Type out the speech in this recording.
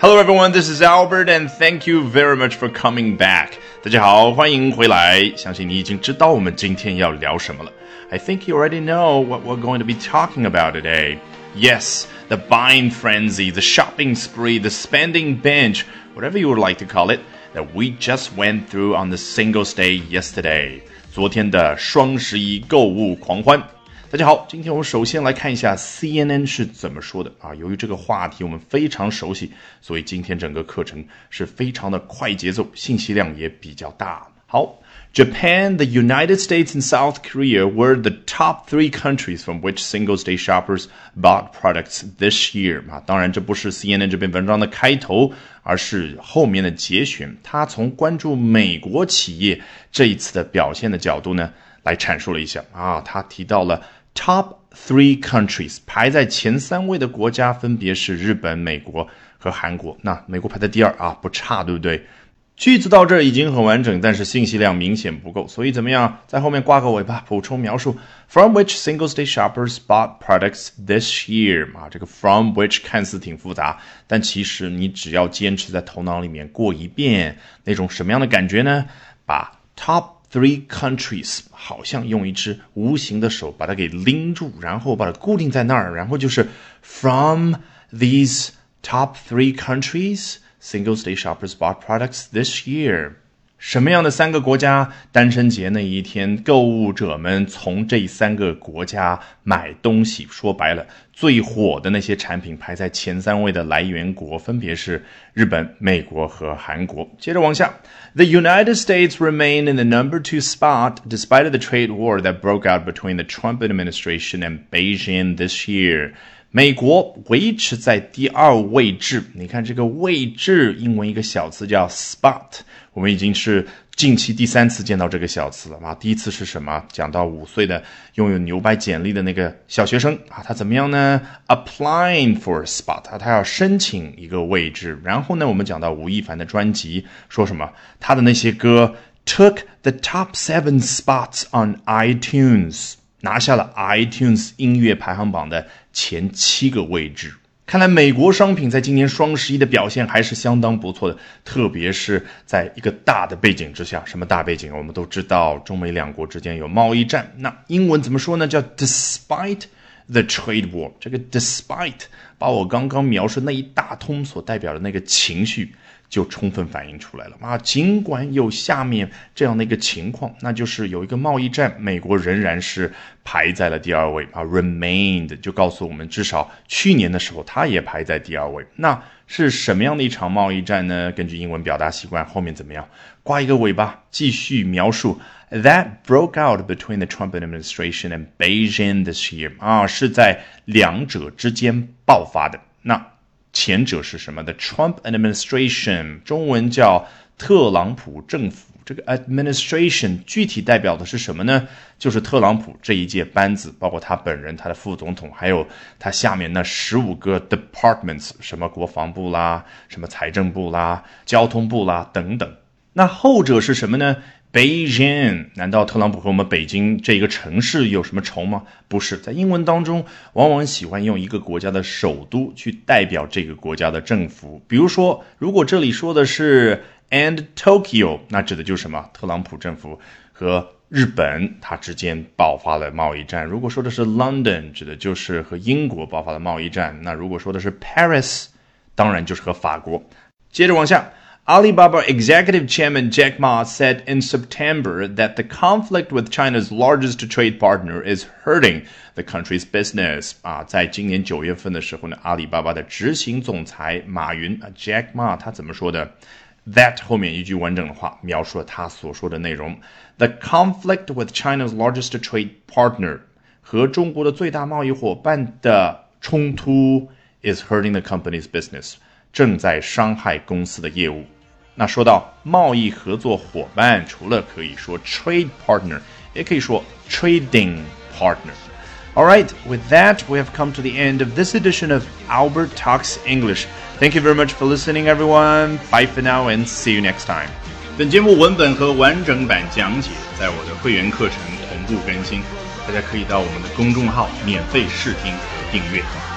Hello everyone, this is Albert and thank you very much for coming back. 大家好，欢迎回来。相信你已经知道我们今天要聊什么了。I think you already know what we're going to be talking about today. Yes, the buying frenzy, the shopping spree, the spending binge, whatever you would like to call it, that we just went through on the Singles Day yesterday. 昨天的双十一购物狂欢。 大家好，今天我们首先来看一下 CNN 是怎么说的啊。由于这个话题我们非常熟悉，所以今天整个课程是非常的快节奏，信息量也比较大。好，Japan, the United States, and South Korea were the top three countries from which Singles Day shoppers bought products this year 啊。当然，这不是 CNN 这篇文章的开头，而是后面的节选。他从关注美国企业这一次的表现的角度呢，来阐述了一下啊。他提到了。Top three countries 排在前三位的国家分别是日本、美国和韩国。那美国排在第二啊，不差，对不对？句子到这儿已经很完整，但是信息量明显不够，所以怎么样，在后面挂个尾巴，补充描述：From which Singles Day shoppers bought products this year？啊，这个 from which 看似挺复杂，但其实你只要坚持在头脑里面过一遍，那种什么样的感觉呢？把 top。Three countries 好像用一只无形的手把它给拎住，然后把它固定在那儿，然后就是 From these top three countries, Singles Day shoppers bought products this year. 什么样的三个国家？单身节那一天，购物者们从这三个国家买东西。说白了，最火的那些产品排在前三位的来源国分别是日本、美国和韩国。接着往下，The United States remained in the number two spot despite the trade war that broke out between the Trump administration and Beijing this year. 美国维持在第二位置。你看这个位置，英文一个小词叫 spot。我们已经是近期第三次见到这个小词了啊！第一次是什么？讲到五岁的拥有牛掰简历的那个小学生啊，他怎么样呢？Applying for a spot，他要申请一个位置。然后呢，我们讲到吴亦凡的专辑，说什么？他的那些歌 took the top seven spots on iTunes。拿下了 iTunes 音乐排行榜的前七个位置。看来美国商品在今年双十一的表现还是相当不错的，特别是在一个大的背景之下。什么大背景？我们都知道，中美两国之间有贸易战。那英文怎么说呢？叫 Despite the trade war。这个 Despite 把我刚刚描述那一大通所代表的那个情绪。就充分反映出来了啊！尽管有下面这样的一个情况，那就是有一个贸易战，美国仍然是排在了第二位啊，remained 就告诉我们，至少去年的时候，它也排在第二位。那是什么样的一场贸易战呢？根据英文表达习惯，后面怎么样？挂一个尾巴，继续描述。That broke out between the Trump administration and Beijing this year 啊，是在两者之间爆发的。那。前者是什么的？Trump administration，中文叫特朗普政府。这个 administration 具体代表的是什么呢？就是特朗普这一届班子，包括他本人、他的副总统，还有他下面那十五个 departments，什么国防部啦，什么财政部啦，交通部啦等等。那后者是什么呢？Beijing，难道特朗普和我们北京这一个城市有什么仇吗？不是，在英文当中，往往喜欢用一个国家的首都去代表这个国家的政府。比如说，如果这里说的是 and Tokyo，那指的就是什么？特朗普政府和日本它之间爆发了贸易战。如果说的是 London，指的就是和英国爆发了贸易战。那如果说的是 Paris，当然就是和法国。接着往下。Alibaba executive chairman Jack Ma said in September that the conflict with China's largest trade partner is hurting the country's business. 啊，在今年九月份的时候呢，阿里巴巴的执行总裁马云啊，Jack Ma 他怎么说的？That 后面一句完整的话描述了他所说的内容。The conflict with China's largest trade partner 和中国的最大贸易伙伴的冲突 is hurting the company's business，正在伤害公司的业务。 那说到贸易合作伙伴，除了可以说 trade partner，也可以说 trading partner。All right, with that, we have come to the end of this edition of Albert Talks English. Thank you very much for listening, everyone. Bye for now and see you next time. 本节目文本和完整版讲解在我的会员课程同步更新，大家可以到我们的公众号免费试听和订阅。